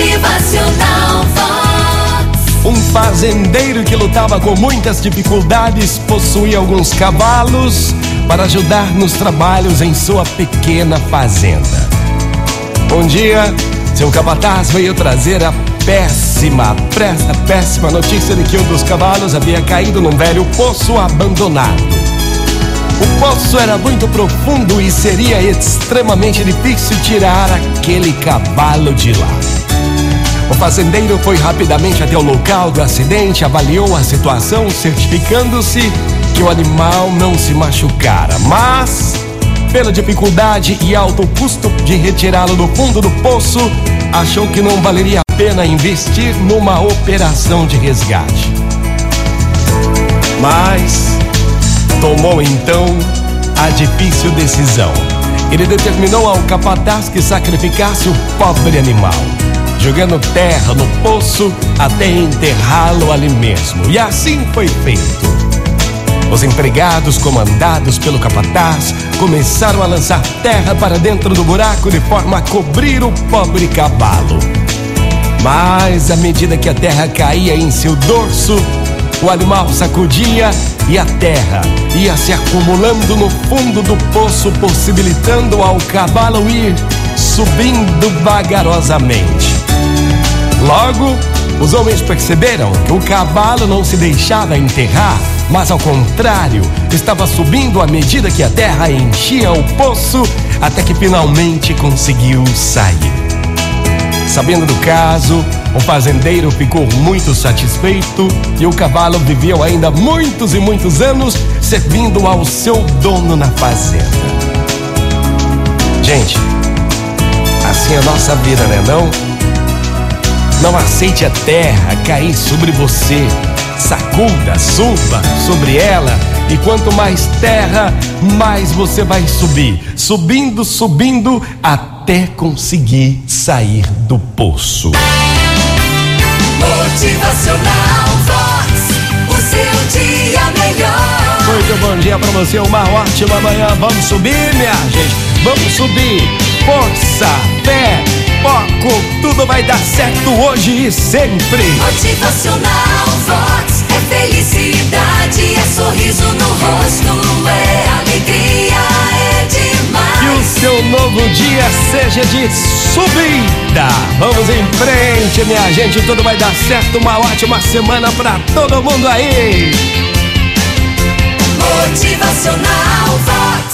Motivacional Vox. Um fazendeiro que lutava com muitas dificuldades possuía alguns cavalos para ajudar nos trabalhos em sua pequena fazenda. Um dia, seu capataz veio trazer a péssima, presta péssima notícia de que um dos cavalos havia caído num velho poço abandonado. O poço era muito profundo e seria extremamente difícil tirar aquele cavalo de lá. O fazendeiro foi rapidamente até o local do acidente, avaliou a situação, certificando-se que o animal não se machucara, mas, pela dificuldade e alto custo de retirá-lo do fundo do poço, achou que não valeria a pena investir numa operação de resgate. Mas tomou então a difícil decisão. Ele determinou ao capataz que sacrificasse o pobre animal, jogando terra no poço até enterrá-lo ali mesmo. E assim foi feito. Os empregados, comandados pelo capataz, começaram a lançar terra para dentro do buraco de forma a cobrir o pobre cavalo. Mas à medida que a terra caía em seu dorso, o animal sacudia e a terra ia se acumulando no fundo do poço, possibilitando ao cavalo ir subindo vagarosamente. Logo, os homens perceberam que o cavalo não se deixava enterrar, mas ao contrário, estava subindo à medida que a terra enchia o poço, até que finalmente conseguiu sair. Sabendo do caso, o fazendeiro ficou muito satisfeito e o cavalo viveu ainda muitos e muitos anos servindo ao seu dono na fazenda. Gente, assim é a nossa vida, né não? Não aceite a terra cair sobre você. Sacuda, suba sobre ela e quanto mais terra, mais você vai subir. Subindo, subindo, até conseguir sair do poço. Motivacional Vox. O seu dia melhor. Muito bom dia pra você, uma ótima manhã. Vamos subir, minha gente. Vamos subir. Tudo vai dar certo hoje e sempre. Motivacional Vox. É felicidade, é sorriso no rosto, é alegria, é Que demais. o seu novo dia seja de subida. Vamos em frente, minha gente. Tudo vai dar certo. Uma ótima semana pra todo mundo aí. Motivacional Vox.